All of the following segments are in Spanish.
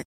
it.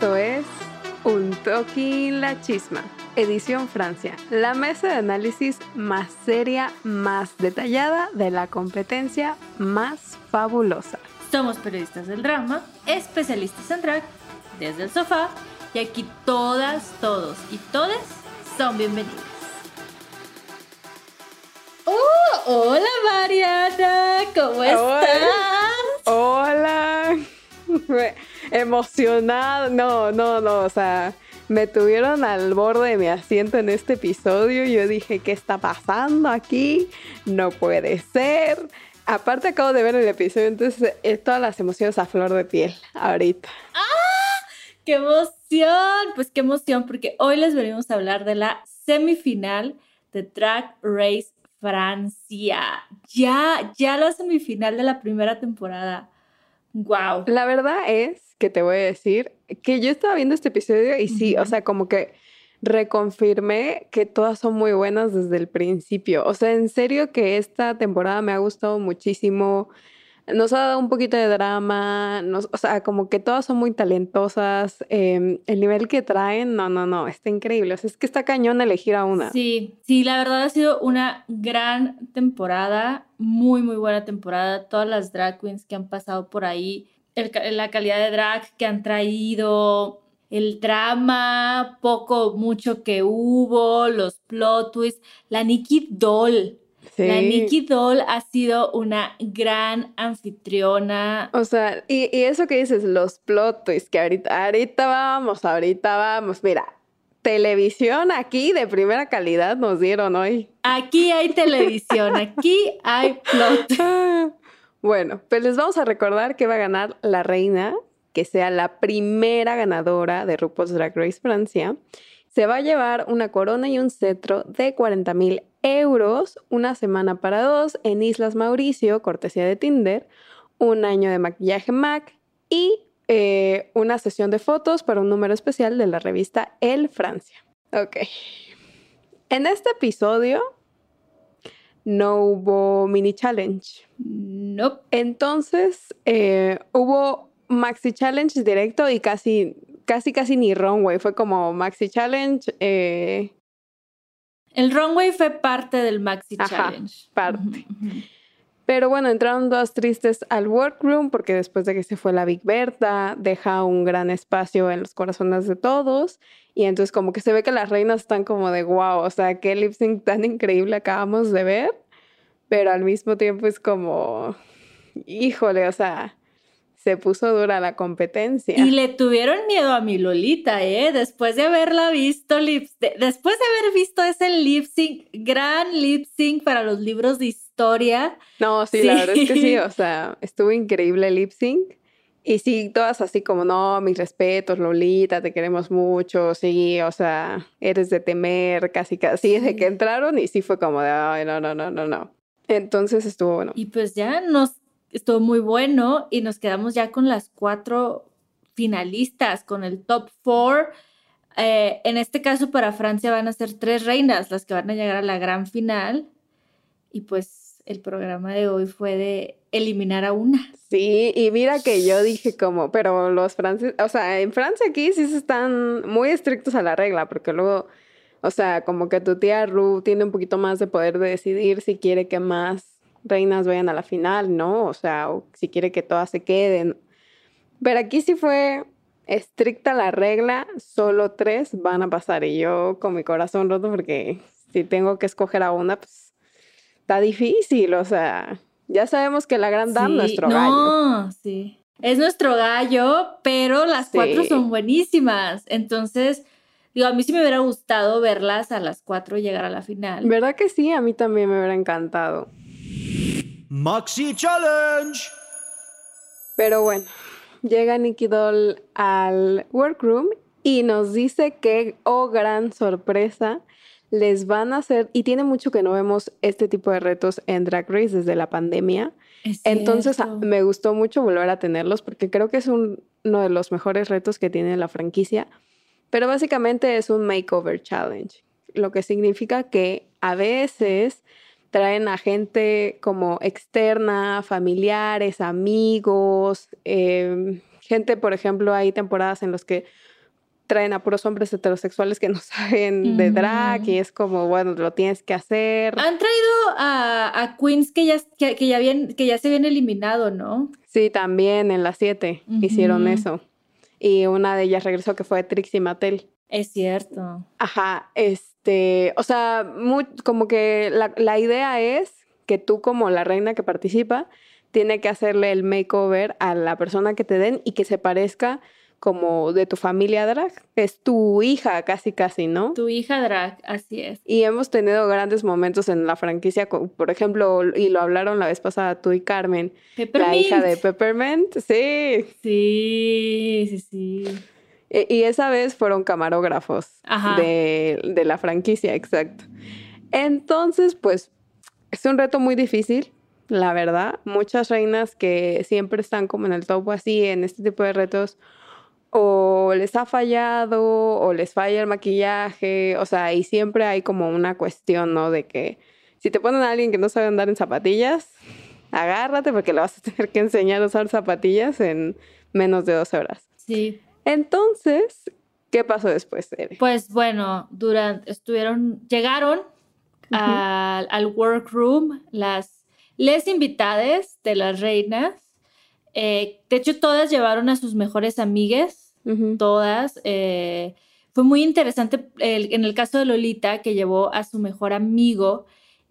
Esto es Un Toquín la Chisma, edición Francia, la mesa de análisis más seria, más detallada de la competencia más fabulosa. Somos periodistas del drama, especialistas en drag, desde el sofá, y aquí todas, todos y todes son bienvenidos. ¡Oh! ¡Hola Mariana! ¿Cómo estás? Hola. Emocionada. No, no, no. O sea, me tuvieron al borde de mi asiento en este episodio. Yo dije, ¿qué está pasando aquí? No puede ser. Aparte acabo de ver el episodio, entonces eh, todas las emociones a flor de piel ahorita. ¡Ah! ¡Qué emoción! Pues qué emoción, porque hoy les venimos a hablar de la semifinal de Drag Race Francia. Ya, ya la semifinal de la primera temporada. ¡Wow! La verdad es que te voy a decir que yo estaba viendo este episodio y sí, o sea, como que reconfirmé que todas son muy buenas desde el principio. O sea, en serio que esta temporada me ha gustado muchísimo. Nos ha dado un poquito de drama, o sea, como que todas son muy talentosas. eh, el nivel que traen, no, no, no, está increíble. O sea, es que está cañón elegir a una. Sí, sí, la verdad ha sido una gran temporada, muy, muy buena temporada. Todas las drag queens que han pasado por ahí, la calidad de drag que han traído, el drama, poco, mucho que hubo, los plot twists, la Nikki Doll. Sí. La Nikki Doll ha sido una gran anfitriona. O sea, y, y eso que dices, los plot twists, que ahorita, ahorita vamos, ahorita vamos. Mira, televisión aquí de primera calidad nos dieron hoy. Aquí hay televisión, aquí hay plot. Bueno, pues les vamos a recordar que va a ganar la reina, que sea la primera ganadora de RuPaul's Drag Race Francia. Se va a llevar una corona y un cetro de 40 mil euros, una semana para dos en Islas Mauricio, cortesía de Tinder, un año de maquillaje MAC y eh, una sesión de fotos para un número especial de la revista El Francia. Ok. En este episodio no hubo mini challenge. Nope. Entonces, eh, hubo Maxi Challenge directo y casi, casi, casi ni runway. Fue como Maxi Challenge, eh, El runway fue parte del Maxi Ajá, Challenge. parte. Pero bueno, entraron dos tristes al workroom porque después de que se fue la Big Berta, deja un gran espacio en los corazones de todos. Y entonces como que se ve que las reinas están como de wow, o sea, qué lip sync tan increíble acabamos de ver. pero al mismo tiempo es como, híjole, o sea, se puso dura la competencia. Y le tuvieron miedo a mi Lolita, ¿eh? Después de haberla visto, después de haber visto ese lip sync, gran lip sync para los libros de historia. No, sí, la verdad es que sí, o sea, estuvo increíble el lip sync. Y sí, todas así como, no, mis respetos, Lolita, te queremos mucho, sí, o sea, eres de temer, casi, casi, desde que entraron y sí fue como de, ay, no, no, no, no, no. Entonces estuvo bueno. Y pues ya nos estuvo muy bueno y nos quedamos ya con las cuatro finalistas, con el top four. Eh, en este caso para Francia van a ser tres reinas las que van a llegar a la gran final. Y pues el programa de hoy fue de eliminar a una. Sí, y mira que yo dije como, pero los franceses, o sea, en Francia aquí sí se están muy estrictos a la regla, porque luego, o sea, como que tu tía Ru tiene un poquito más de poder de decidir si quiere que más reinas vayan a la final, ¿no? O sea, o si quiere que todas se queden. Pero aquí sí fue estricta la regla, solo tres van a pasar y yo con mi corazón roto porque si tengo que escoger a una, pues está difícil, o sea, ya sabemos que la gran dama es nuestro gallo. No, sí. Es nuestro gallo, pero las cuatro son buenísimas. Entonces, digo, a mí sí me hubiera gustado verlas a las cuatro llegar a la final. ¿Verdad que sí? A mí también me hubiera encantado. Maxi Challenge. Pero bueno, llega Nicky Doll al workroom y nos dice que, oh gran sorpresa, les van a hacer, y tiene mucho que no vemos este tipo de retos en Drag Race desde la pandemia. Entonces me gustó mucho volver a tenerlos porque creo que es uno de los mejores retos que tiene la franquicia. Pero básicamente es un makeover challenge, lo que significa que a veces traen a gente como externa, familiares, amigos, em, gente, por ejemplo, hay temporadas en las que traen a puros hombres heterosexuales que no saben de drag y es como, bueno, lo tienes que hacer. Han traído a, queens que ya, que, ya que ya se habían eliminado, ¿no? Sí, también en las siete hicieron eso. Y una de ellas regresó que fue Trixie Mattel. Es cierto. Ajá, este, o sea, muy, como que la, la idea es que tú como la reina que participa, tiene que hacerle el makeover a la persona que te den y que se parezca como de tu familia drag. Es tu hija casi casi, ¿no? Tu hija drag, así es. Y hemos tenido grandes momentos en la franquicia, por ejemplo, y lo hablaron la vez pasada tú y Carmen, la hija de Peppermint, sí. Sí, sí, sí. E, y esa vez fueron camarógrafos de, de la franquicia, exacto. Entonces, pues, es un reto muy difícil, la verdad. Muchas reinas que siempre están como en el top así, en este tipo de retos, o les ha fallado o les falla el maquillaje, o sea, y siempre hay como una cuestión, ¿no? De que si te ponen a alguien que no sabe andar en zapatillas, agárrate porque le vas a tener que enseñar a usar zapatillas en menos de dos horas. Sí. Entonces, ¿qué pasó después, Pues bueno, durante, estuvieron, llegaron al, al workroom las les invitades de las reinas. Eh, de hecho, todas llevaron a sus mejores amigas, todas. Eh, fue muy interesante en el caso de Lolita, que llevó a su mejor amigo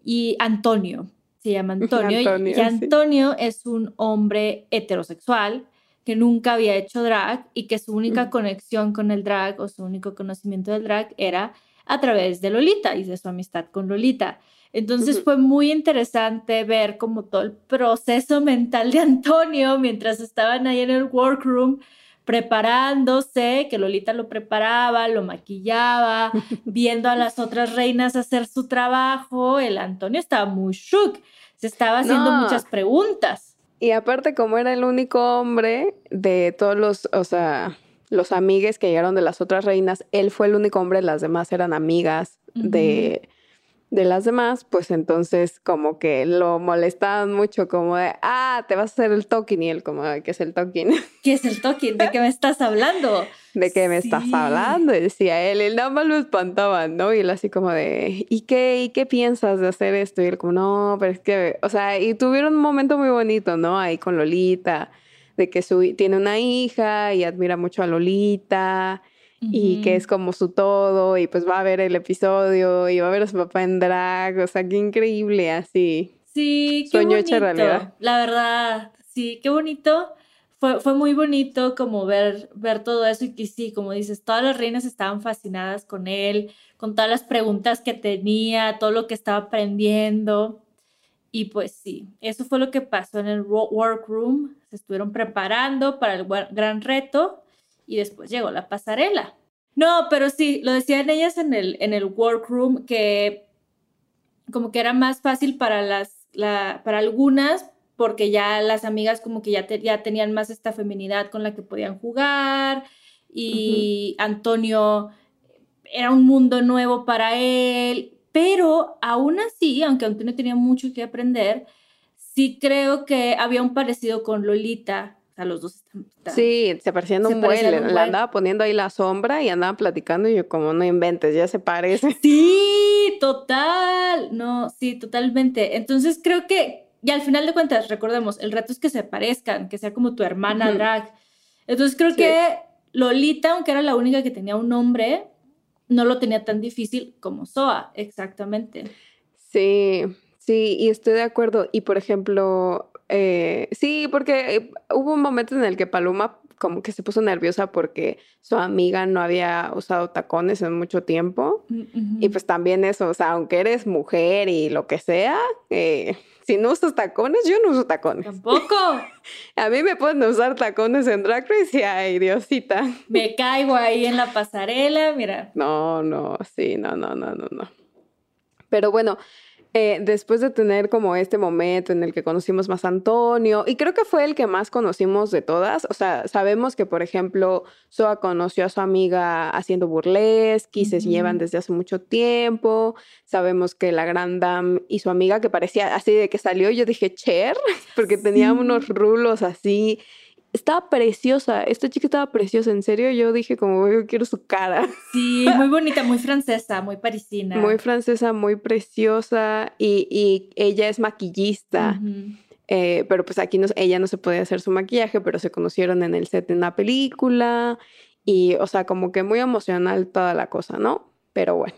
y Antonio, se llama Antonio, y Antonio es un hombre heterosexual que nunca había hecho drag y que su única conexión con el drag o su único conocimiento del drag era a través de Lolita y de su amistad con Lolita. Entonces fue muy interesante ver como todo el proceso mental de Antonio mientras estaban ahí en el workroom preparándose, que Lolita lo preparaba, lo maquillaba, viendo a las otras reinas hacer su trabajo. El Antonio estaba muy shook, se estaba haciendo muchas preguntas. Y aparte, como era el único hombre de todos los, o sea, los amigues que llegaron de las otras reinas, él fue el único hombre, las demás eran amigas de de las demás, pues entonces como que lo molestaban mucho, como de, ah, te vas a hacer el token y él como, ¿qué es el token? ¿Qué es el token? ¿De qué me estás hablando? ¿De qué me estás hablando? Y decía él, él nada más lo espantaban, ¿no? Y él así como de, ¿y qué, ¿y qué piensas de hacer esto? Y él como, no, pero es que, o sea, y tuvieron un momento muy bonito, ¿no? Ahí con Lolita, de que su, tiene una hija y admira mucho a Lolita y que es como su todo y pues va a ver el episodio y va a ver a su papá en drag, o sea, qué increíble así. Sí, qué Sueño bonito. realidad. La verdad, sí, qué bonito. Fue, fue muy bonito como ver, ver todo eso y que sí, como dices, todas las reinas estaban fascinadas con él, con todas las preguntas que tenía, todo lo que estaba aprendiendo. Y pues sí, eso fue lo que pasó en el wo- workroom. Se estuvieron preparando para el gran reto y después llegó la pasarela. No, pero sí, lo decían ellas en el, en el workroom que como que era más fácil para las, la, para algunas porque ya las amigas como que ya, te- ya tenían más esta feminidad con la que podían jugar y Antonio era un mundo nuevo para él, pero aún así, aunque Antonio tenía mucho que aprender, sí creo que había un parecido con Lolita. Sea, los dos están... están- Sí, se parecían un buen. Le, andaba poniendo ahí la sombra y andaba platicando y yo como no inventes, ya se parece. Sí, total. No, sí, totalmente. Entonces creo que, y al final de cuentas, recordemos, el reto es que se parezcan, que sea como tu hermana drag. Entonces creo Sí. que Lolita, aunque era la única que tenía un nombre, no lo tenía tan difícil como Soa, exactamente. Sí, sí, y estoy de acuerdo. Y por ejemplo, eh, sí, porque eh, hubo un momento en el que Paloma como que se puso nerviosa porque su amiga no había usado tacones en mucho tiempo. Y pues también eso, o sea, aunque eres mujer y lo que sea, eh, si no usas tacones, yo no uso tacones. Tampoco. A mí me pueden usar tacones en Drag Race y ay, Diosita. Me caigo ahí en la pasarela, mira. No, no, sí, no, no, no, no, no. Pero bueno, eh, después de tener como este momento en el que conocimos más a Antonio, y creo que fue el que más conocimos de todas, o sea, sabemos que, por ejemplo, Soa conoció a su amiga haciendo burlesque y se llevan desde hace mucho tiempo, sabemos que la Gran Dame y su amiga, que parecía así de que salió, yo dije, Cher, porque tenía Sí. unos rulos así. Estaba preciosa, esta chica estaba preciosa, en serio, yo dije como, yo quiero su cara. Sí, muy bonita, muy francesa, muy parisina. Muy francesa, muy preciosa y, y ella es maquillista, eh, pero pues aquí no, ella no se podía hacer su maquillaje, pero se conocieron en el set de una película y, o sea, como que muy emocional toda la cosa, ¿no? Pero bueno,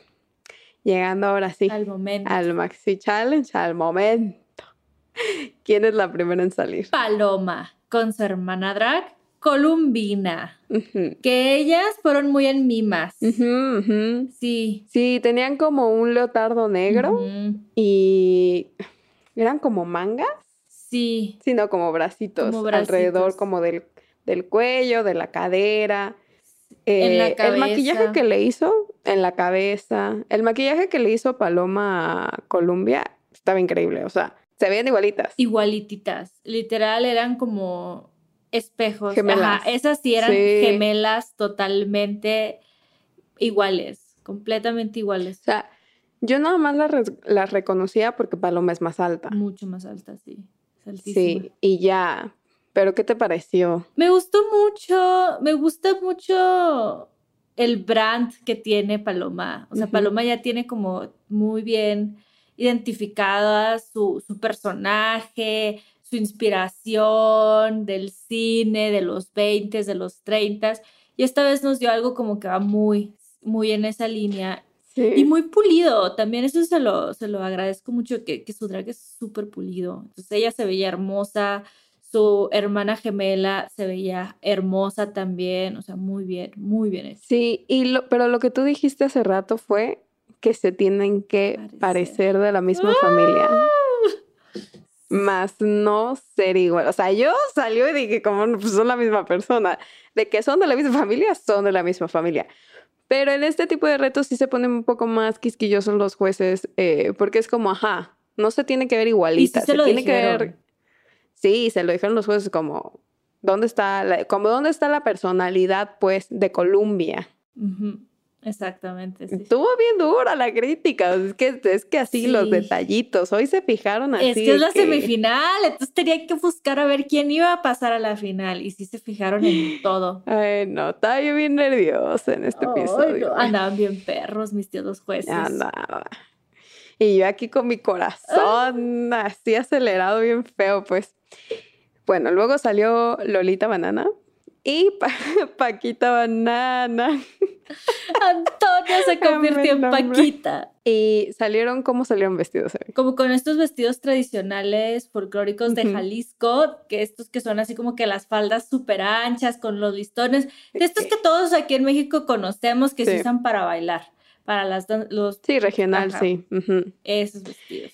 llegando ahora sí Al momento. al Maxi Challenge, al momento. ¿Quién es la primera en salir? Paloma con su hermana drag, Columbina. Que ellas fueron muy en mimas. Sí. Sí, tenían como un leotardo negro y eran como mangas. Sí. sino como bracitos, Como alrededor bracitos. como del, del cuello, de la cadera. En la Eh, El maquillaje cabeza. que le hizo en la cabeza, el maquillaje que le hizo Paloma a Columbia estaba increíble, o sea, se veían igualitas. Igualititas. Literal eran como espejos. Gemelas. Ajá, esas sí eran Sí. gemelas totalmente iguales. Completamente O iguales. sea, yo nada más las, re- las reconocía porque Paloma es más alta. Mucho más altas, sí. Altísima. Sí, y ya. Pero ¿qué te pareció? Me gustó mucho, me gusta mucho el brand que tiene Paloma. O sea. Paloma ya tiene como muy bien identificada su, su personaje, su inspiración del cine, de los 20, de los 30. Y esta vez nos dio algo como que va muy, muy en esa línea. Sí. Y muy pulido, también eso se lo, se lo agradezco mucho, que, que su drag es súper pulido. Entonces ella se veía hermosa, su hermana gemela se veía hermosa también, o sea, muy bien, muy bien hecho. Sí, y lo, pero lo que tú dijiste hace rato fue que se tienen que Parecer. parecer, de la misma familia. Más no ser igual. O sea, yo salió y dije, como pues, son la misma persona. De que son de la misma familia, son de la misma familia. Pero en este tipo de retos sí se ponen un poco más quisquillosos los jueces, eh, porque es como, ajá, no se tiene que ver igualita. se lo tiene que dijeron. ver. Sí, se lo dijeron los jueces como, ¿dónde está la, como dónde está la personalidad, pues, de Colombia? Ujú, Exactamente, sí. Estuvo bien dura la crítica. Es que, es que así los detallitos. Hoy se fijaron así. Es que es la semifinal, entonces tenía que buscar a ver quién iba a pasar a la final. Y sí se fijaron en todo. Ay, no, estaba yo bien nerviosa en este Ay, episodio. no, Andaban bien perros mis tíos los jueces. Andaba. Y yo aquí con mi corazón así acelerado, bien feo, pues. Bueno, luego salió Lolita Banana y Pa- Paquita Banana. Antonia se convirtió en. Paquita. Y salieron, ¿cómo salieron vestidos? Eri? Como con estos vestidos tradicionales folclóricos de. Jalisco, que estos que son así como que las faldas súper anchas con los listones, de estos que todos aquí en México conocemos que se usan para bailar, para las los Sí, regional, Ajá. sí. esos vestidos.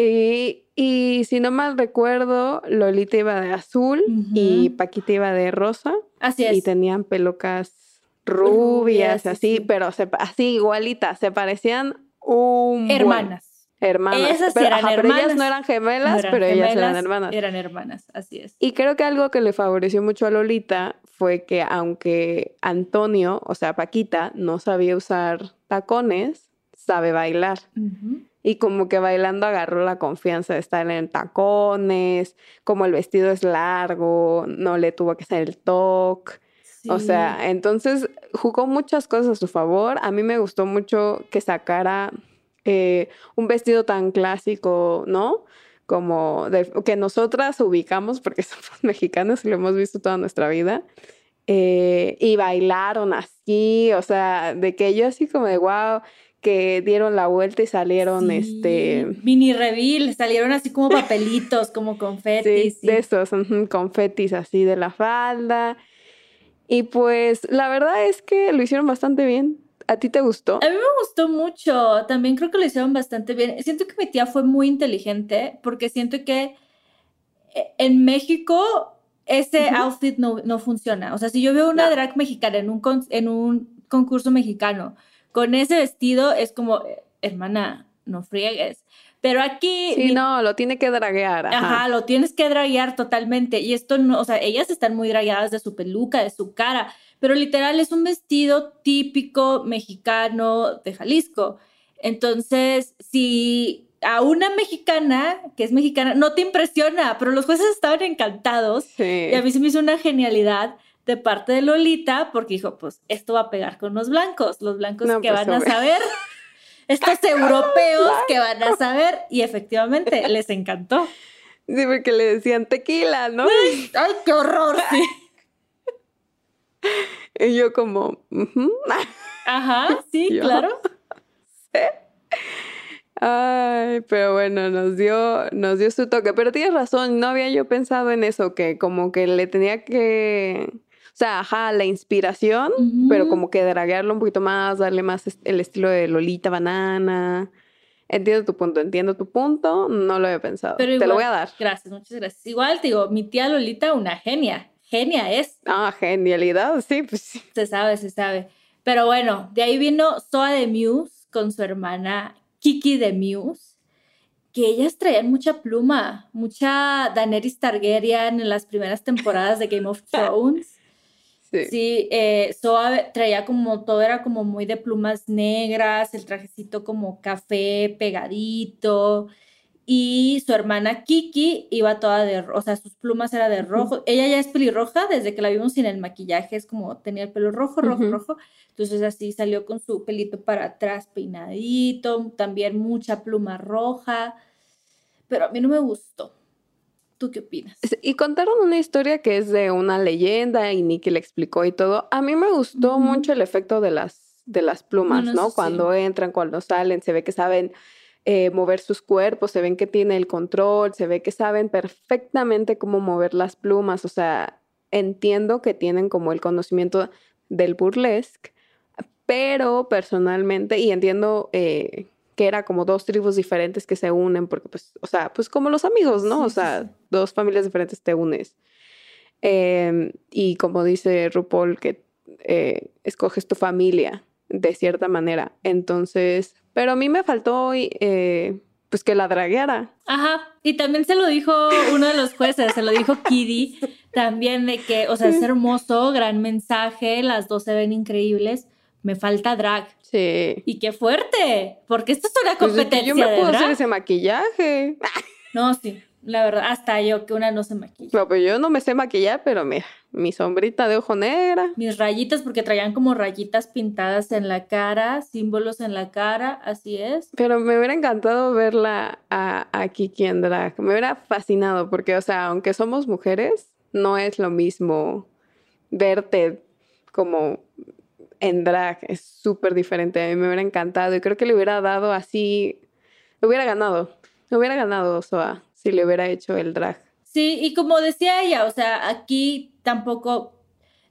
Y, y si no mal recuerdo, Lolita iba de azul y. Paquita iba de rosa. Así Y es. tenían pelucas Rubias, rubias, sí, así, sí. pero se, así igualitas, se parecían un buen- Hermanas. hermanas. Esas pero, eran ajá, pero ellas hermanas. no eran gemelas, No eran pero ellas eran hermanas. Eran hermanas, así es. Y creo que algo que le favoreció mucho a Lolita fue que aunque Antonio, o sea, Paquita, no sabía usar tacones, sabe bailar. Ujú. Y como que bailando agarró la confianza de estar en tacones, como el vestido es largo, no le tuvo que hacer el toque. O sea, entonces jugó muchas cosas a su favor. A mí me gustó mucho que sacara eh, un vestido tan clásico, ¿no? Como de- que nosotras ubicamos porque somos mexicanas y lo hemos visto toda nuestra vida. Eh, y bailaron así, o sea, de que yo así como de wow, que dieron la vuelta y salieron Sí, este... Mini reveal, salieron así como papelitos, como confetis. sí. de esos confetis así de la falda. Y pues la verdad es que lo hicieron bastante bien. ¿A ti te gustó? A mí me gustó mucho, también creo que lo hicieron bastante bien. Siento que mi tía fue muy inteligente porque siento que eh, en México ese outfit no, no funciona. O sea, si yo veo una No. drag mexicana en un, en un concurso mexicano con ese vestido, es como, hermana, no friegues. Pero aquí... Sí, mi- no, lo tiene que draguear. Ajá. Ajá, lo tienes que draguear totalmente. Y esto no, o sea, ellas están muy dragueadas de su peluca, de su cara, pero literal es un vestido típico mexicano de Jalisco. Entonces, si a una mexicana, que es mexicana, no te impresiona, pero los jueces estaban encantados. Sí. Y a mí se me hizo una genialidad de parte de Lolita, porque dijo, pues esto va a pegar con los blancos, los blancos No, que pues, van a saber, estos europeos que van a saber, y efectivamente les encantó. Sí, porque le decían tequila, ¿no? ¡Ay, qué horror! Sí. Y yo como. Ajá, sí, Yo. claro. Ay, pero bueno, nos dio, nos dio su toque. Pero tienes razón, no había yo pensado en eso, que como que le tenía que, sea, ajá, la inspiración, pero como que draguearlo un poquito más, darle más el estilo de Lolita Banana. Entiendo tu punto, entiendo tu punto, no lo había pensado. Pero Te lo voy a dar. Gracias, muchas gracias. Igual te digo, mi tía Lolita, una genia. Genia es. Ah, genialidad, sí, pues sí. Se sabe, se sabe. Pero bueno, de ahí vino Soa de Muse con su hermana Kiki de Muse, que ellas traían mucha pluma, mucha Daenerys Targaryen en las primeras temporadas de Game of Thrones. Sí. Sí, eh, Soa traía como todo era como muy de plumas negras, el trajecito como café pegadito. Y su hermana Kiki iba toda de, ro- o sea, sus plumas era de rojo. Ella ya es pelirroja, desde que la vimos sin el maquillaje, es como tenía el pelo rojo, rojo, rojo. Entonces así salió con su pelito para atrás peinadito, también mucha pluma roja. Pero a mí no me gustó. ¿Tú qué opinas? Y contaron una historia que es de una leyenda y Nicky le explicó y todo. A mí me gustó mucho el efecto de las, de las plumas, Bueno, ¿no? sí. Cuando entran, cuando salen, se ve que saben eh, mover sus cuerpos, se ven que tienen el control, se ve que saben perfectamente cómo mover las plumas. O sea, entiendo que tienen como el conocimiento del burlesque, pero personalmente, y entiendo eh, que era como dos tribus diferentes que se unen, porque pues, o sea, pues como los amigos, ¿no? Sí, o sea, sí. dos familias diferentes te unes. Em, y como dice RuPaul, que eh, escoges tu familia de cierta manera. Entonces, pero a mí me faltó eh, pues que la dragueara. Ajá, y también se lo dijo uno de los jueces, se lo dijo Kiddy, también de que, o sea, es hermoso, gran mensaje, las dos se ven increíbles, me falta drag. Sí. Y qué fuerte, porque esto es una Pues es que competencia yo me de puedo hacer ese maquillaje. No, sí, la verdad, hasta yo que una no se maquilla. No, pues yo no me sé maquillar, pero mira, mi sombrita de ojo negra. Mis rayitas, porque traían como rayitas pintadas en la cara, símbolos en la cara, así es. Pero me hubiera encantado verla a, a Kiki en drag. Me hubiera fascinado porque, o sea, aunque somos mujeres, no es lo mismo verte como en drag es súper diferente. A mí me hubiera encantado y creo que le hubiera dado así, le hubiera ganado, le hubiera ganado Soa si le hubiera hecho el drag. Sí, y como decía ella, o sea, aquí tampoco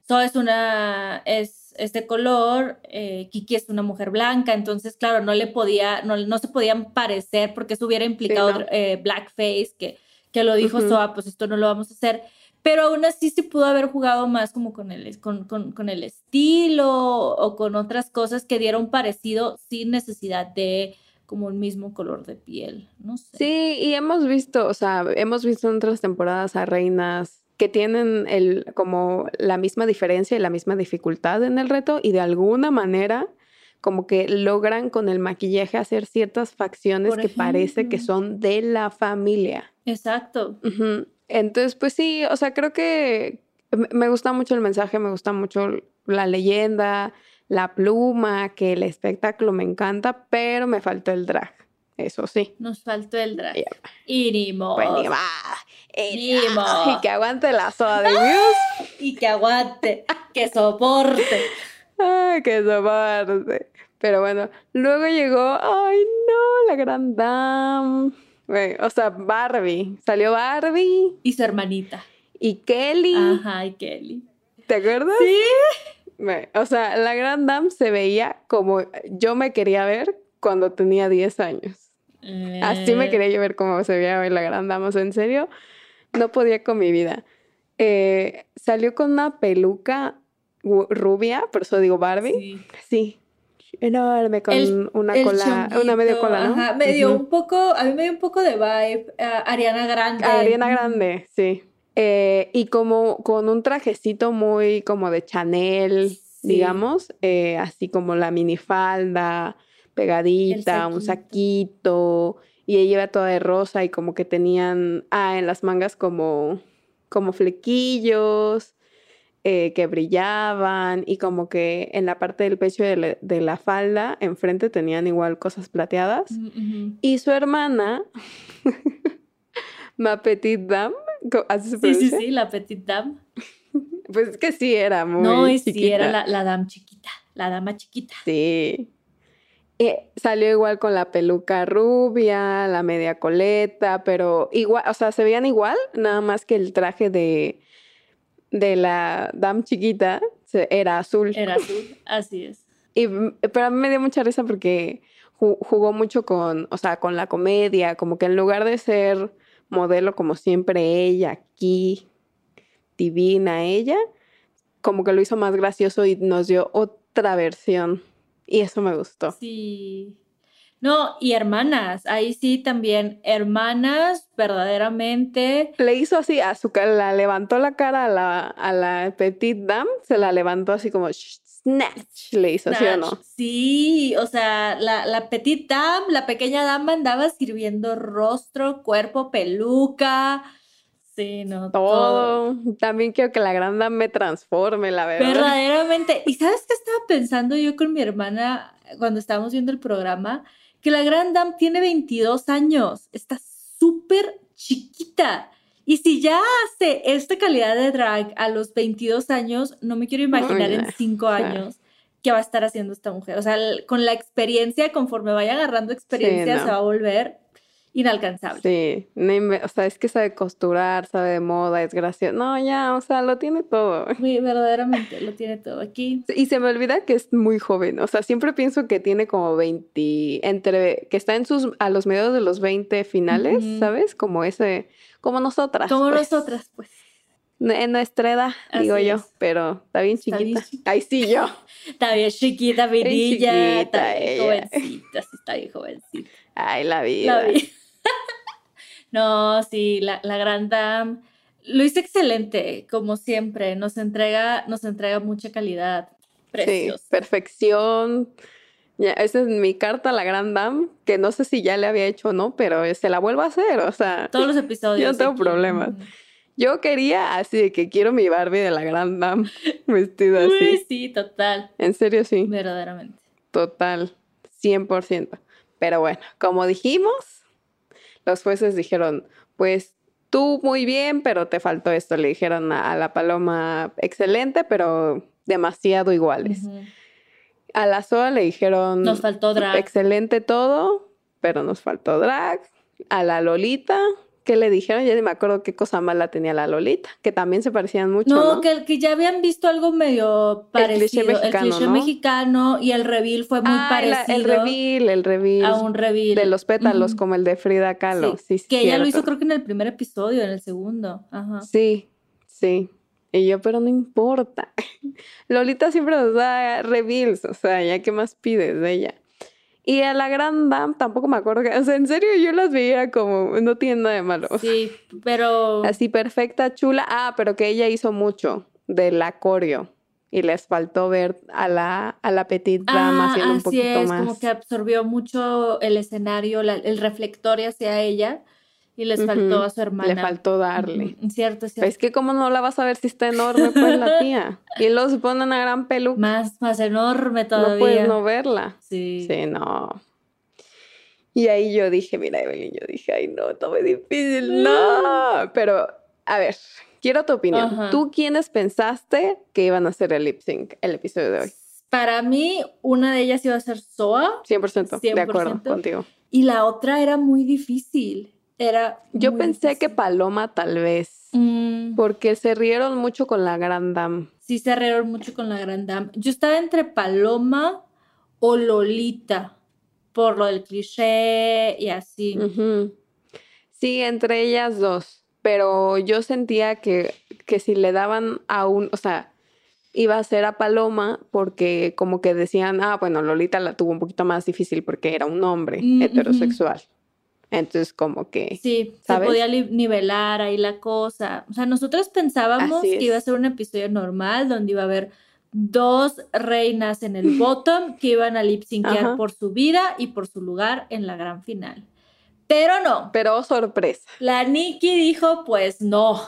Soa es una, es, es de color, eh, Kiki es una mujer blanca, entonces, claro, no le podía, no, no se podían parecer porque eso hubiera implicado no. eh, blackface, que, que lo dijo Ujú. Soa, pues esto no lo vamos a hacer. Pero aún así se pudo haber jugado más como con el, con, con, con el estilo o con otras cosas que dieron parecido sin necesidad de como un mismo color de piel, no sé. Sí, y hemos visto, o sea, hemos visto en otras temporadas a reinas que tienen el, como la misma diferencia y la misma dificultad en el reto y de alguna manera como que logran con el maquillaje hacer ciertas facciones Por que parece que son de la familia. Exacto. Ujú. Entonces, pues sí, o sea, creo que me- gusta mucho el mensaje, me gusta mucho la leyenda, la pluma, que el espectáculo me encanta, pero me faltó el drag, eso sí. Nos faltó el drag. Ya. Y ni modo. Pues ni Y, que aguante la soda de Muse. Y que aguante, que soporte. Ay, que soporte. Pero bueno, luego llegó, ay no, la gran dame. O sea, Barbie. Salió Barbie Y su hermanita. y Kelly. Ajá, y Kelly. ¿Te acuerdas? Sí. O sea, la gran dame se veía como yo me quería ver cuando tenía 10 años. Así me Eh, quería yo ver cómo se veía hoy la gran dama. O sea, en serio, no podía con mi vida. Eh, salió con una peluca rubia, por eso digo Barbie. sí. Sí. Enorme, con El- una el cola, una media chonguito, cola, ¿no? Ajá, me dio un poco, a mí me dio un poco de vibe a Ariana Grande. Ariana Grande, sí. Eh, y como con un trajecito muy como de Chanel, Sí. digamos, eh, así como la minifalda pegadita, un saquito, y ella iba toda de rosa y como que tenían, ah, en las mangas como, como flequillos eh, que brillaban y como que en la parte del pecho de la, de la falda, enfrente tenían igual cosas plateadas. Mm. Y su hermana, Ma Petite Dame, ¿así se Sí, sí, pronuncia? sí, la Petite Dame. Pues es que sí era muy no, y sí, chiquita. era la, la dama chiquita, la dama chiquita. Sí. Eh, salió igual con la peluca rubia, la media coleta, pero igual, o sea, se veían igual, nada más que el traje de, de la dame chiquita era azul. Era azul, así es. Y, pero a mí me dio mucha risa porque ju- jugó mucho con, o sea, con la comedia, como que en lugar de ser modelo como siempre ella, aquí, divina ella, como que lo hizo más gracioso y nos dio otra versión. Y eso me gustó. Sí. No, y hermanas, ahí sí también, hermanas verdaderamente. Le hizo así, a su, la levantó la cara a la, a la petite dame, se la levantó así como snatch, le hizo, ¿sí o no? Snatch. Sí, o sea, la, la petite dame, la pequeña dama andaba sirviendo rostro, cuerpo, peluca. Sí, no, Todo. También quiero que la gran dame me transforme, la verdad. Verdaderamente. ¿Y sabes qué estaba pensando yo con mi hermana cuando estábamos viendo el programa? Que la Grand Dame tiene 22 años. Está súper chiquita. Y si ya hace esta calidad de drag a los 22 años, no me quiero imaginar en Ay, 5 sea. años qué va a estar haciendo esta mujer. O sea, con la experiencia, conforme vaya agarrando experiencia, no. se va a volver inalcanzable. Sí, o sea, es que sabe costurar, sabe de moda, es gracioso. No, ya, o sea, lo tiene todo. Sí, verdaderamente, lo tiene todo aquí. Y se me olvida que es muy joven, o sea, siempre pienso que tiene como 20, entre, que está en sus, a los medios de los 20 finales. ¿sabes? Como ese, como nosotras. Como pues. nosotras, pues. En nuestra edad, digo yo, es. pero está bien Está bien chiquita. chiquita. Ay, sí, yo. Está bien chiquita, chiquita Está bien ella. jovencita, sí, está bien jovencita. Ay, la vida. La vi. no, sí, la, la gran dame lo hizo excelente, como siempre. Nos entrega, nos entrega mucha calidad. Preciosa. Sí, perfección. Ya, esa es mi carta a la Gran Dame, que no sé si ya le había hecho o no, pero eh, se la vuelvo a hacer, o sea, Todos los episodios. Yo no tengo aquí. problemas. Ujú. yo quería así de que quiero mi Barbie de la Gran Dame vestida Uy, así. sí, total. En serio, sí, Verdaderamente. total, 100%. Pero bueno, como dijimos, los jueces dijeron, pues tú muy bien, pero te faltó esto. Le dijeron a, a la paloma, excelente, pero demasiado iguales. A la Soa le dijeron. Nos faltó drag. Excelente todo, pero nos faltó drag. A la Lolita, ¿qué le dijeron? Ya ni me acuerdo qué cosa mala tenía la Lolita, que también se parecían mucho. No, No, Que, que ya habían visto algo medio parecido. cliché mexicano, el cliché ¿no? mexicano y el reveal fue muy Ah, la- parecido el reveal, el reveal. a un reveal. De los pétalos, como el de Frida Kahlo. Sí, que ella lo hizo creo que en el primer episodio, en el segundo. Ajá. Sí, sí. Y yo, pero no importa. Lolita siempre nos da reveals, o sea, ya qué más pides de ella. Y a la Grand Dame tampoco me acuerdo que, o sea, en serio yo las veía como, no tiene nada de malo. Sí, pero Así perfecta, chula. Ah, pero que ella hizo mucho de la coreo. Y les faltó ver a la, a la Petit Dame ah, haciendo un así poquito es, más. como que absorbió mucho el escenario, la- el reflectorio hacia ella y les faltó a su hermana. Le faltó darle. Ujú, Cierto, cierto. Es que cómo no la vas a ver si está enorme, pues, la tía. Y luego se pone una gran peluca. Más, más enorme todavía. No puedes no verla. Sí. Sí, no. Y ahí yo dije, mira, Evelyn, yo dije, ay, no, está muy difícil, no. Pero, a ver, quiero tu opinión. Ajá. ¿Tú quiénes pensaste que iban a hacer el lip sync, el episodio de hoy? Para mí, una de ellas iba a ser Soa 100%, de acuerdo 100%. contigo. y la otra era muy difícil. Era. Yo pensé que. Paloma tal vez, Mm, porque se rieron mucho con la Grand Dame. sí, se arreglaron mucho con la Grand Dame. Yo estaba entre Paloma o Lolita, por lo del cliché y así. Sí, entre ellas dos, pero yo sentía que, que si le daban a un, o sea, iba a ser a Paloma porque como que decían, ah, bueno, Lolita la tuvo un poquito más difícil porque era un hombre Mm, heterosexual. Entonces como que... Sí, ¿Sabes? se podía nivelar ahí la cosa. O sea, nosotros pensábamos que iba a ser un episodio normal donde iba a haber dos reinas en el bottom que iban a lip syncear Ajá. por su vida y por su lugar en la gran final. Pero no, Pero sorpresa, la Nikki dijo, pues no,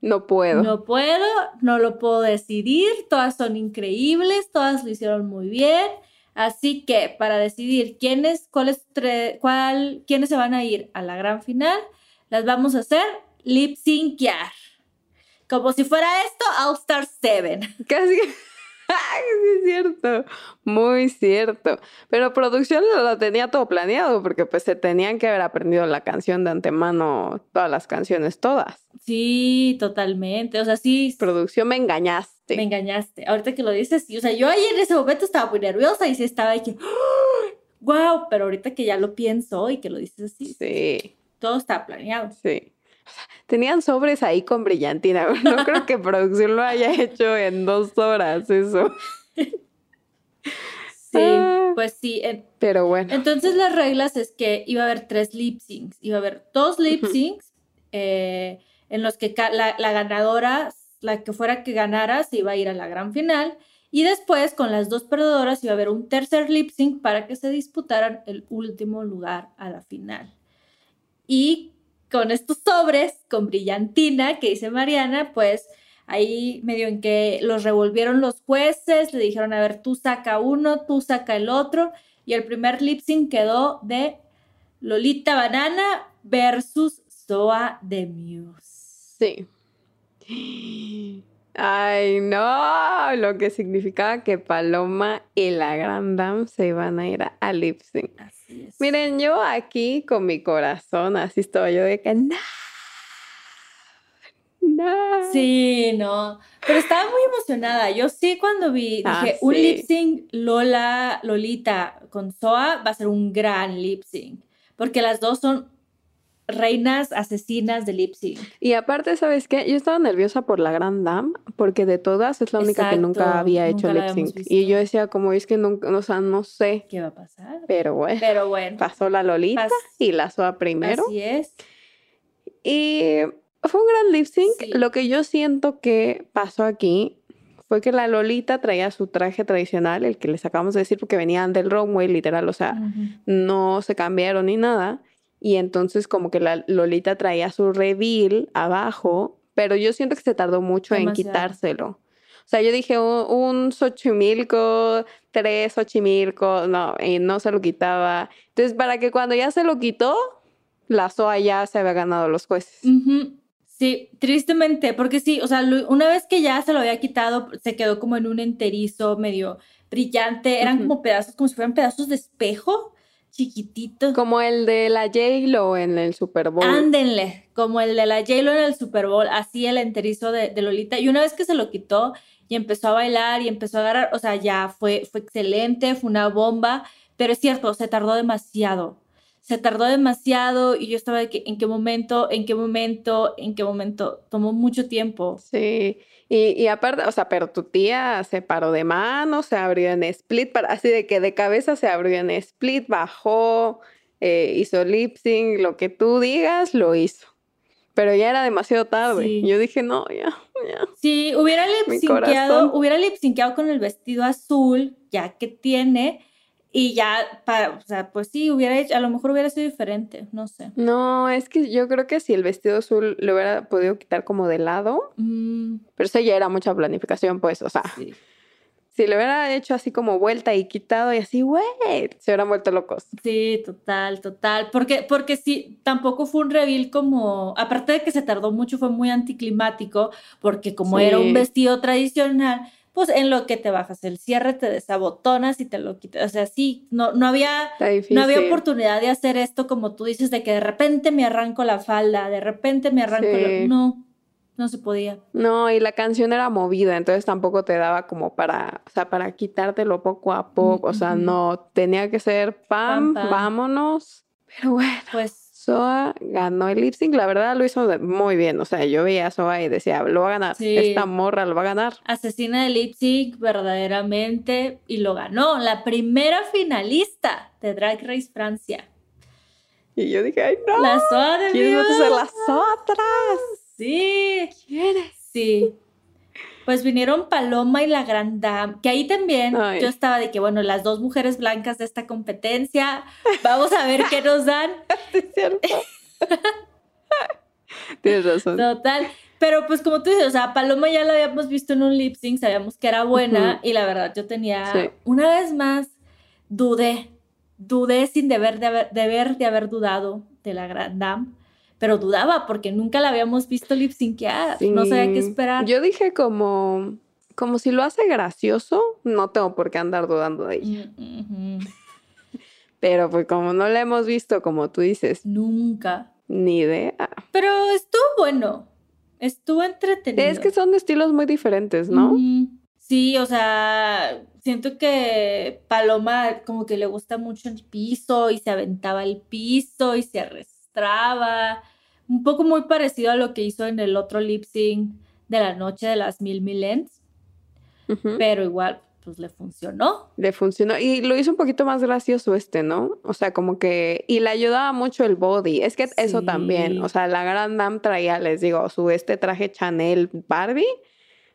no puedo. no puedo, no lo puedo decidir, todas son increíbles, todas lo hicieron muy bien. Así que para decidir quiénes, cuáles, cuál, quiénes se van a ir a la gran final, las vamos a hacer lip syncear. Como si fuera esto All Star 7. Casi... Es cierto, muy cierto. Pero producción lo, lo tenía todo planeado porque pues se tenían que haber aprendido la canción de antemano, todas las canciones, todas. Sí, totalmente. O sea, sí, Producción me engañaste. me engañaste. Ahorita que lo dices, sí. O sea, yo ahí en ese momento estaba muy nerviosa y sí estaba de que, wow, pero ahorita que ya lo pienso y que lo dices así, Sí, todo está planeado. sí. Tenían sobres ahí con brillantina. No creo que producción lo haya hecho en dos horas, eso. Sí, Ah. pues sí. en- Pero bueno. Entonces las reglas es que iba a haber tres lip syncs. Iba a haber dos lip syncs eh, en los que la, la ganadora, la que fuera que ganara, se iba a ir a la gran final. Y después, con las dos perdedoras, iba a haber un tercer lip sync para que se disputaran el último lugar a la final. Y con estos sobres, con brillantina, que dice Mariana, pues ahí medio en que los revolvieron los jueces, le dijeron, a ver, tú saca uno, tú saca el otro, y el primer lip sync quedó de Lolita Banana versus Soa de Muse. Sí. Ay, no, lo que significaba que Paloma y la Gran Dame se iban a ir a, lip sync. Así es. Miren, yo aquí con mi corazón, así estaba yo de que no, no. Sí, no. Pero estaba muy emocionada. Yo sí cuando vi, Ah, dije, un sí. lip sync Lola, Lolita con Soa va a ser un gran lip sync. Porque las dos son reinas asesinas de lip sync. Y aparte, ¿sabes qué? Yo estaba nerviosa por la Gran Dame, porque de todas es la única que nunca había hecho nunca lip sync. Y yo decía, como es que nunca, o sea, no sé, ¿Qué va a pasar? pero bueno, Pero bueno, pasó la Lolita pas- y la Soa primero. así es. Y fue un gran lip sync. Sí. Lo que yo siento que pasó aquí fue que la Lolita traía su traje tradicional, el que les acabamos de decir, porque venían del runway, literal, o sea, no se cambiaron ni nada. Y entonces como que la Lolita traía su reveal abajo, pero yo siento que se tardó mucho en Demasiado. quitárselo. O sea, yo dije un, un Xochimilco, tres Xochimilco, no, y no se lo quitaba. Entonces, para que cuando ya se lo quitó, la SOA ya se había ganado los jueces. Ujú. Sí, tristemente, porque sí, o sea, una vez que ya se lo había quitado, se quedó como en un enterizo medio, brillante, eran Ujú. como pedazos, como si fueran pedazos de espejo, chiquititos. Como el de la J-Lo en el Super Bowl. Ándenle, como el de la J-Lo en el Super Bowl, así el enterizo de, de Lolita. Y una vez que se lo quitó y empezó a bailar y empezó a agarrar, o sea, ya fue, fue excelente, fue una bomba, pero es cierto, se tardó demasiado. Se tardó demasiado y yo estaba de que, en qué momento, en qué momento, en qué momento. Tomó mucho tiempo. Sí, y, y aparte, o sea, pero tu tía se paró de mano, se abrió en split, para, así de que de cabeza se abrió en split, bajó, eh, hizo lip sync, lo que tú digas, lo hizo. Pero ya era demasiado tarde. Sí. Yo dije, no, ya, ya. Si hubiera lip hubiera lip con el vestido azul, ya que tiene, y ya, para, o sea, pues sí, hubiera hecho, a lo mejor hubiera sido diferente, no sé. No, es que yo creo que si el vestido azul lo hubiera podido quitar como de lado, Mm, pero eso ya era mucha planificación, pues, o sea, sí. si lo hubiera hecho así como vuelta y quitado y así, güey, se hubieran vuelto locos. Sí, total, total. Porque, porque sí, tampoco fue un reveal como, aparte de que se tardó mucho, fue muy anticlimático, porque como era un vestido tradicional, pues en lo que te bajas el cierre, te desabotonas y te lo quitas. O sea, sí, no, no había, no había oportunidad de hacer esto como tú dices, de que de repente me arranco la falda, de repente me arranco la... No, no se podía. No, y la canción era movida, entonces tampoco te daba como para, o sea, para quitártelo poco a poco, o sea, no, tenía que ser pam, Pam, pam. vámonos. Pero bueno, Pues Soa ganó el lip sync, la verdad lo hizo muy bien, o sea, yo veía a Soa y decía, lo va a ganar, Sí. esta morra lo va a ganar. asesina de lip sync verdaderamente y lo ganó, la primera finalista de Drag Race Francia. Y yo dije, ay, no, La Soa de ¿quiénes van a ser las otras? Sí, ¿Quiénes? sí. Pues vinieron Paloma y la Gran Dame, que ahí también Ay. yo estaba de que, bueno, las dos mujeres blancas de esta competencia, vamos a ver qué nos dan. ¿Es cierto? Tienes razón. Total. Pero pues como tú dices, o sea, Paloma ya la habíamos visto en un lip sync, sabíamos que era buena y la verdad yo tenía, Sí. una vez más, dudé, dudé sin deber de haber, deber de haber dudado de la Gran Dame, pero dudaba porque nunca la habíamos visto lip syncear, no sabía qué esperar. Yo dije como, como si lo hace gracioso, no tengo por qué andar dudando de ella. Mm. Pero pues como no la hemos visto, como tú dices, Nunca. ni idea. Pero estuvo bueno, estuvo entretenido. Es que son estilos muy diferentes, ¿no? Sí, o sea, siento que Paloma como que le gusta mucho el piso y se aventaba el piso y se arrastraba. Un poco muy parecido a lo que hizo en el otro lip sync de la noche de las mil milens, pero igual pues le funcionó. Le funcionó. Y lo hizo un poquito más gracioso este, ¿no? O sea, como que... Y le ayudaba mucho el body. Es que eso también. O sea, la Gran Dame traía, les digo, su este traje Chanel Barbie.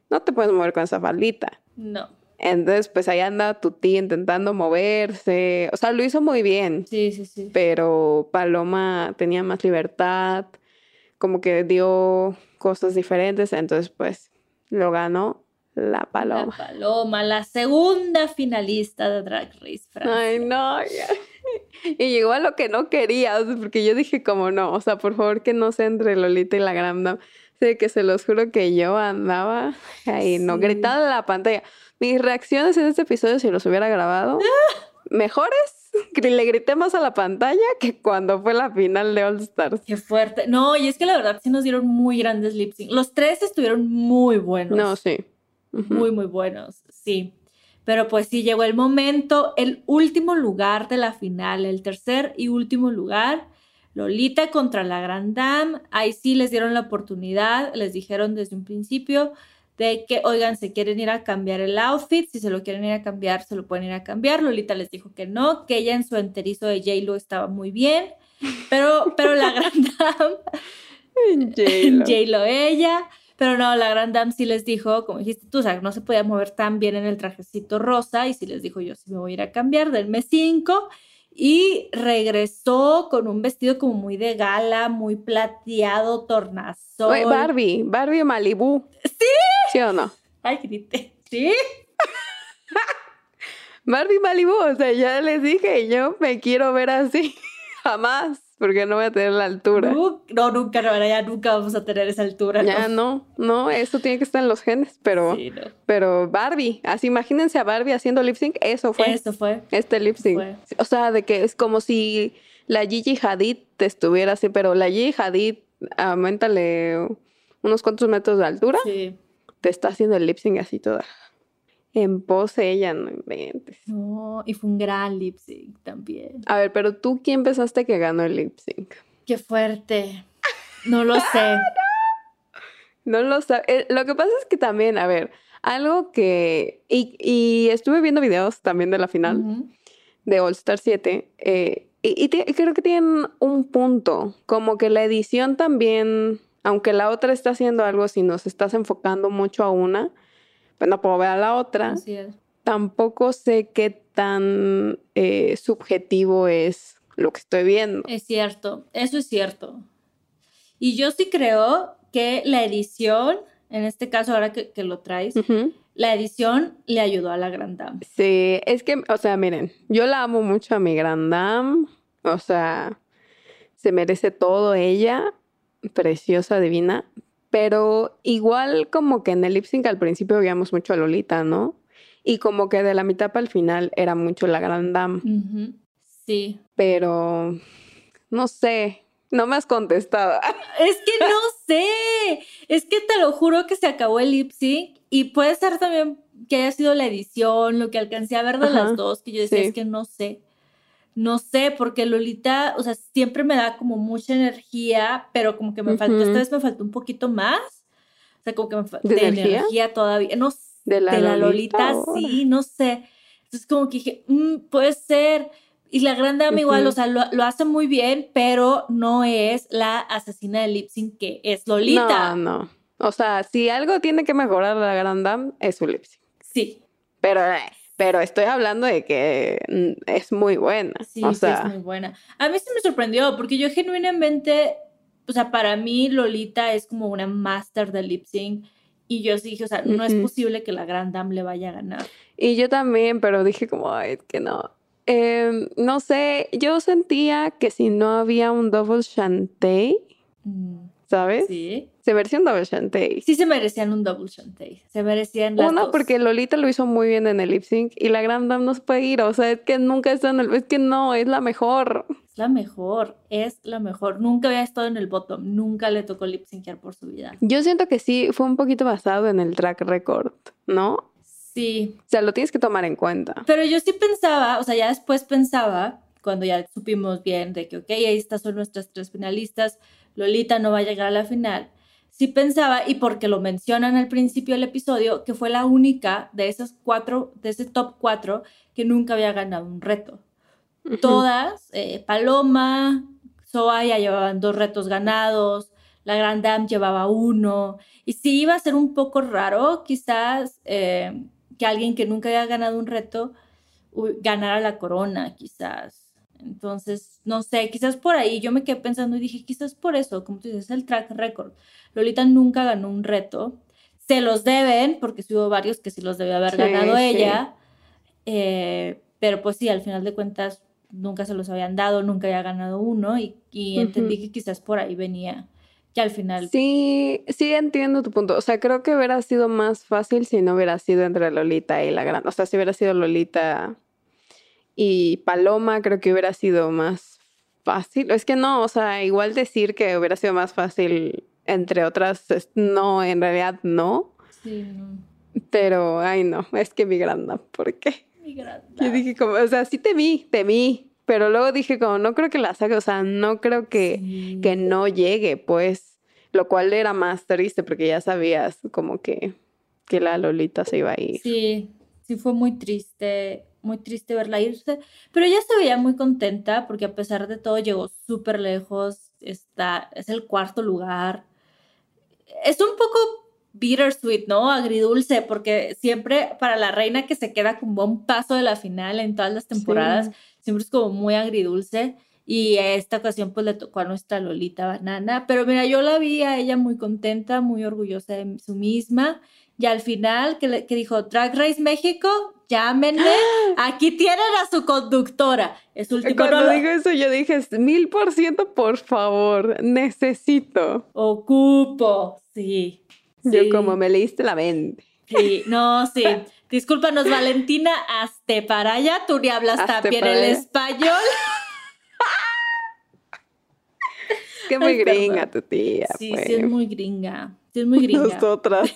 No te puedes mover con esa faldita. No, Entonces, pues ahí anda tu tía intentando moverse. O sea, lo hizo muy bien. sí, sí, sí. Pero Paloma tenía más libertad. Como que dio cosas diferentes. Entonces, pues, lo ganó la La Paloma. Paloma, la segunda finalista de Drag Race Francia. Ay, no, ya. Y llegó a lo que no quería, o sea, porque yo dije como no, o sea, por favor que no sea entre Lolita y la Gran Dame. Sí, que se los juro que yo andaba ahí, no, Sí. gritando en la pantalla. Mis reacciones en este episodio, si los hubiera grabado, mejores, le grité más a la pantalla que cuando fue la final de All Stars. Qué fuerte. No, y es que la verdad sí nos dieron muy grandes lip sync. Los tres estuvieron muy buenos. No, sí. Ujú. Muy, muy buenos, sí. Pero pues sí, llegó el momento, el último lugar de la final, el tercer y último lugar, Lolita contra la Gran Dame. Ahí sí les dieron la oportunidad, les dijeron desde un principio de que, oigan, se quieren ir a cambiar el outfit, si se lo quieren ir a cambiar, se lo pueden ir a cambiar. Lolita les dijo que no, que ella en su enterizo de J-Lo estaba muy bien, pero, pero la Gran Dame J-Lo. Ella. Pero no, la Gran Dame sí les dijo, como dijiste tú, o sea, no se podía mover tan bien en el trajecito rosa y sí les dijo, yo sí me voy a ir a cambiar, denme cinco. Y regresó con un vestido como muy de gala, muy plateado, tornasol. Oye, Barbie, Barbie Malibu. Sí. ¿Sí o no? Ay, grité. ¿Sí? Barbie Malibu, o sea, ya les dije, yo me quiero ver así. Jamás. Porque no voy a tener la altura. Nu- No, nunca, no, ya nunca vamos a tener esa altura. Ya no, no, eso tiene que estar en los genes, pero, Sí, no. pero Barbie, así imagínense a Barbie haciendo lip sync, eso fue. Eso fue. Este lip sync. Fue. O sea, de que es como si la Gigi Hadid te estuviera así, pero la Gigi Hadid, aumentale unos cuantos metros de altura, Sí. te está haciendo el lip sync así toda. En pose ella, no inventes. No, y fue un gran lip sync también. A ver, pero tú, ¿quién pensaste que ganó el lip sync? Qué fuerte. No lo sé. No lo sé. Eh, lo que pasa es que también, a ver, algo que... Y, y estuve viendo videos también de la final. De All Star 7. eh, y, y creo que tienen un punto, como que la edición también, aunque la otra está haciendo algo, si nos estás enfocando mucho a una, pues no puedo ver a la otra. Así es. Tampoco sé qué tan eh, subjetivo es lo que estoy viendo. Es cierto, eso es cierto. Y yo sí creo que la edición, en este caso ahora que, que lo traes, la edición le ayudó a la Grand Dame. Sí, es que, o sea, miren, yo la amo mucho a mi Grand Dame, o sea, se merece todo ella, preciosa, divina, pero igual como que en el lip sync al principio veíamos mucho a Lolita, ¿no? Y como que de la mitad para el final era mucho la Grand Dame, Ujú. Sí. pero no sé, no me has contestado. Es que no sé. Es que te lo juro que se acabó el lip sync y puede ser también que haya sido la edición, lo que alcancé a ver de Ajá, las dos, que yo decía, sí. es que no sé. No sé, porque Lolita, o sea, siempre me da como mucha energía, pero como que me faltó, esta Ujú. vez me faltó un poquito más. O sea, como que me faltó ¿De de, energía? energía? todavía. No sé, De la, de la Lolita, sí, no sé. Entonces como que dije, "Mm, puede ser. Y la gran dama igual, o sea, lo, lo hace muy bien, pero no es la asesina de lip sync que es Lolita. No, no. O sea, si algo tiene que mejorar la Grand Dame es su lip sync. Sí, Pero, eh, pero estoy hablando de que mm, es muy buena. sí, o sí, sea, es muy buena. A mí sí me sorprendió, porque yo genuinamente, o sea, para mí Lolita es como una master de lip sync. Y yo sí dije, o sea, no es posible que la gran dame le vaya a ganar. y yo también, pero dije como, ay, que no. Em, no sé, yo sentía que si no había un double shantae, Mm, ¿sabes? sí. Se merecía un double shantae. Sí se merecían un double shantae. Se merecían las Una, dos. porque Lolita lo hizo muy bien en el lip sync y la Grand Dame no se puede ir. O sea, es que nunca está en el. Es que no, es la mejor. Es la mejor, es la mejor. Nunca había estado en el bottom, nunca le tocó lip syncear por su vida. Yo siento que sí fue un poquito basado en el track record, ¿no? Sí, O sea, lo tienes que tomar en cuenta. pero yo sí pensaba, o sea, ya después pensaba, cuando ya supimos bien de que, ok, ahí estas son nuestras tres finalistas, Lolita no va a llegar a la final. Sí pensaba, y porque lo mencionan al principio del episodio, que fue la única de esas cuatro, de ese top cuatro, que nunca había ganado un reto. Todas, eh, Paloma, Soa ya llevaban dos retos ganados, la Grand Dame llevaba uno, y sí iba a ser un poco raro quizás eh, que alguien que nunca había ganado un reto ganara la corona, quizás. Entonces, no sé, quizás por ahí yo me quedé pensando y dije, quizás por eso, como tú dices, el track record. Lolita nunca ganó un reto. Se los deben, porque sí hubo varios que sí los debe haber Sí, ganado sí. ella. Eh, pero pues sí, al final de cuentas nunca se los habían dado, nunca había ganado uno y, y entendí que quizás por ahí venía, que al final... Sí, sí entiendo tu punto. O sea, creo que hubiera sido más fácil si no hubiera sido entre Lolita y la gran. O sea, si hubiera sido Lolita y Paloma, creo que hubiera sido más fácil. Es que no, o sea, igual decir que hubiera sido más fácil entre otras, no, en realidad no. Sí, no. Pero, ay, no, es que mi granda, ¿por qué? Mi gran Yo dije como, o sea, sí te vi, te vi. Pero luego dije como, no creo que la saque, o sea, no creo que Sí. que no llegue, pues, lo cual era más triste porque ya sabías como que, que la Lolita se iba a ir. Sí, sí fue muy triste, muy triste verla irse, pero ella se veía muy contenta porque a pesar de todo llegó súper lejos, está, es el cuarto lugar. Es un poco bittersweet, ¿no? Agridulce, porque siempre para la reina que se queda como a un paso de la final en todas las temporadas, Sí. siempre es como muy agridulce. Y esta ocasión pues le tocó a nuestra Lolita Banana. Pero mira, yo la vi a ella muy contenta, muy orgullosa de su misma. Y al final, que, le- que dijo Drag Race México, llámenme. Aquí tienen a su conductora. Es último Cuando no lo- digo eso, yo dije mil por ciento, por favor, necesito. Ocupo. Sí. Yo como me leíste la mente. Sí, no, sí. Discúlpanos, Valentina, hazte para allá. Tú ni hablas para el español. Es que muy Ay, gringa perdón. tu tía. Sí, pues. sí, es muy gringa. Sí, es muy gringa. Nosotras.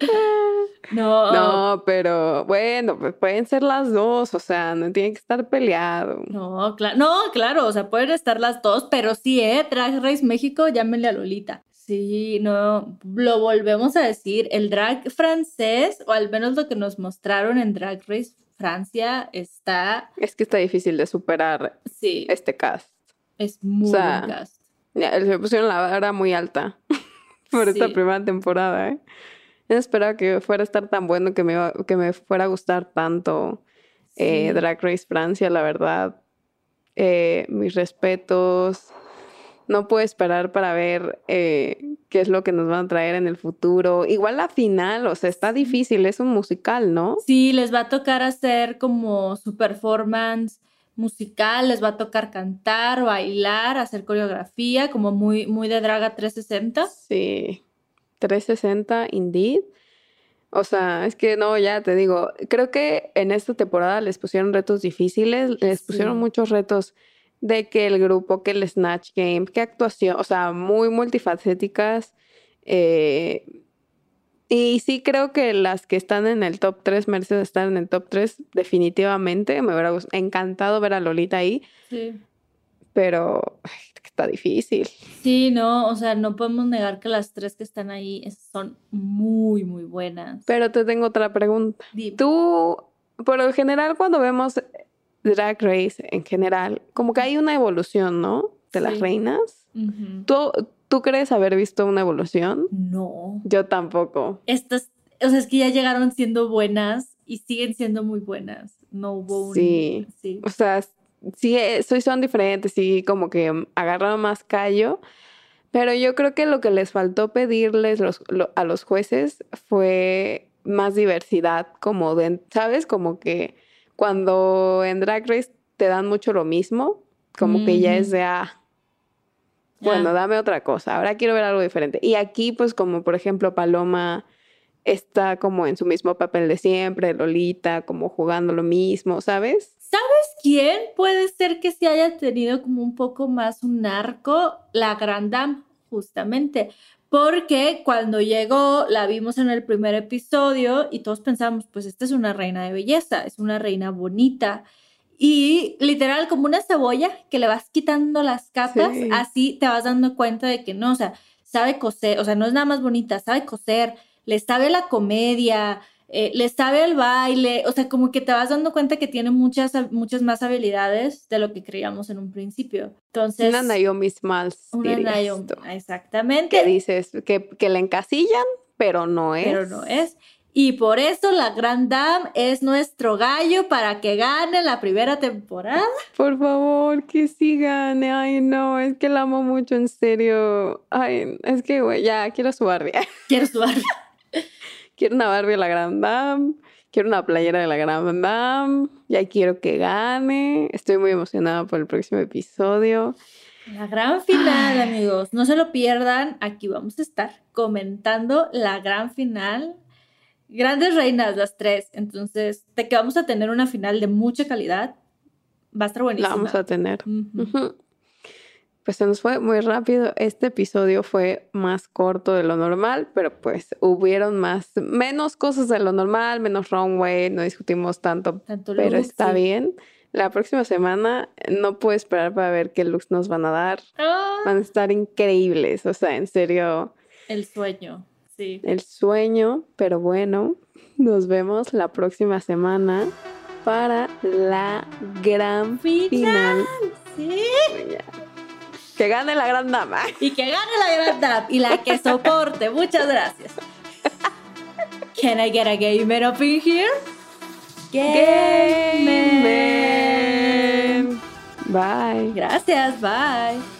No, No, pero bueno, pues pueden ser las dos, o sea, no tiene que estar peleado. No, claro, no, claro, o sea, pueden estar las dos, pero sí, ¿eh? Drag Race México, llámenle a Lolita. Sí, no, lo volvemos a decir, el drag francés, o al menos lo que nos mostraron en Drag Race Francia, está, Es que está difícil de superar sí, este cast. es muy o sea, buen cast. Ya, se pusieron la vara muy alta por esta primera temporada, ¿eh? No esperaba que fuera a estar tan bueno, que me, iba- que me fuera a gustar tanto eh. Drag Race Francia, la verdad. Eh, mis respetos. No puedo esperar para ver eh, qué es lo que nos van a traer en el futuro. Igual la final, o sea, está difícil, es un musical, ¿no? Sí, les va a tocar hacer como su performance musical, les va a tocar cantar, bailar, hacer coreografía, como muy, muy de Draga 360. Sí, 360, indeed. O sea, es que no, ya te digo, creo que en esta temporada les pusieron retos difíciles, les pusieron Sí. muchos retos de que el grupo, que el Snatch Game, que actuación, o sea, muy multifacéticas. eh, y sí creo que las que están en el top 3 merecen estar en el top 3 definitivamente. Me hubiera encantado ver a Lolita ahí, Sí. Pero ay, está difícil. Sí, no, o sea, no podemos negar que las tres que están ahí son muy, muy buenas. Pero te tengo otra pregunta. Dime. Tú, por lo general, cuando vemos Drag Race en general, como que hay una evolución, ¿no? De las Sí. reinas. ¿Tú, ¿Tú crees haber visto una evolución? No. Yo tampoco. Estas, o sea, es que ya llegaron siendo buenas y siguen siendo muy buenas. No hubo un... Sí. sí. O sea, sí, eh, sí son diferentes, sí, como que agarraron más callo. Pero yo creo que lo que les faltó pedirles los- lo- a los jueces fue más diversidad, como de, ¿sabes? Como que cuando en Drag Race te dan mucho lo mismo, como que ya es de, ah, bueno, Ah. dame otra cosa, ahora quiero ver algo diferente. Y aquí, pues como por ejemplo Paloma está como en su mismo papel de siempre, Lolita, como jugando lo mismo, ¿sabes? ¿Sabes quién puede ser que sí haya tenido como un poco más un arco? La Grand Dame, justamente. Porque cuando llegó, la vimos en el primer episodio y todos pensamos, pues esta es una reina de belleza, es una reina bonita. Y literal, como una cebolla que le vas quitando las capas, Sí. así te vas dando cuenta de que no, o sea, sabe coser, o sea, no es nada más bonita, sabe coser, le sabe la comedia, eh, le sabe el baile, o sea, como que te vas dando cuenta que tiene muchas, muchas más habilidades de lo que creíamos en un principio. Entonces, Una Naomi Smalls, una Naomi, exactamente, Que dices que, que la encasillan, pero no es. pero no es. Y por eso la Grand Dame es nuestro gallo para que gane la primera temporada. Por favor, que sí gane. Ay, no, es que la amo mucho, en serio. Ay, es que, güey, ya quiero su Barbie. Quiero su Barbie. quiero una Barbie de la Grand Dame. Quiero una playera de la Grand Dame. Ya quiero que gane. Estoy muy emocionada por el próximo episodio. La gran final, amigos. No se lo pierdan. Aquí vamos a estar comentando la gran final. Grandes reinas, las tres. Entonces, de que vamos a tener una final de mucha calidad. Va a estar La buenísima. vamos a tener. Pues se nos fue muy rápido. Este episodio fue más corto de lo normal, pero pues hubieron más, menos cosas de lo normal, menos runway, no discutimos tanto, Tanto pero look, está sí. bien. La próxima semana no puedo esperar para ver qué looks nos van a dar. Ah, Van a estar increíbles, o sea, en serio, el sueño. Sí. el sueño, pero bueno, nos vemos la próxima semana para la gran Final. final. Sí. Que gane la gran dama. Y que gane la gran dame y la que soporte. Muchas gracias. Can I get a gamer up in here? Gamer. Bye. Gracias, bye.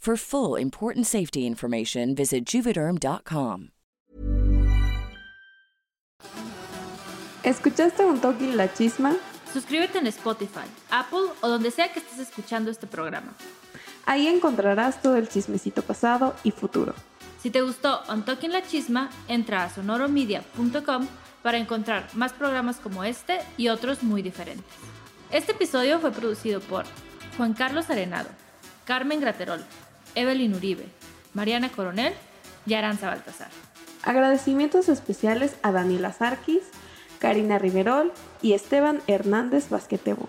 For full important safety information, visit juvederm.com. ¿Escuchaste un toque la chisma? Suscríbete en Spotify, Apple o donde sea que estés escuchando este programa. Ahí encontrarás todo el chismecito pasado y futuro. Si te gustó On Talking La Chisma, entra a sonoromedia.com para encontrar más programas como este y otros muy diferentes. Este episodio fue producido por Juan Carlos Arenado, Carmen Graterol, Evelyn Uribe, Mariana Coronel y Aranza Baltasar. Agradecimientos especiales a Daniela Sarkis, Karina Riverol y Esteban Hernández Basquetebo.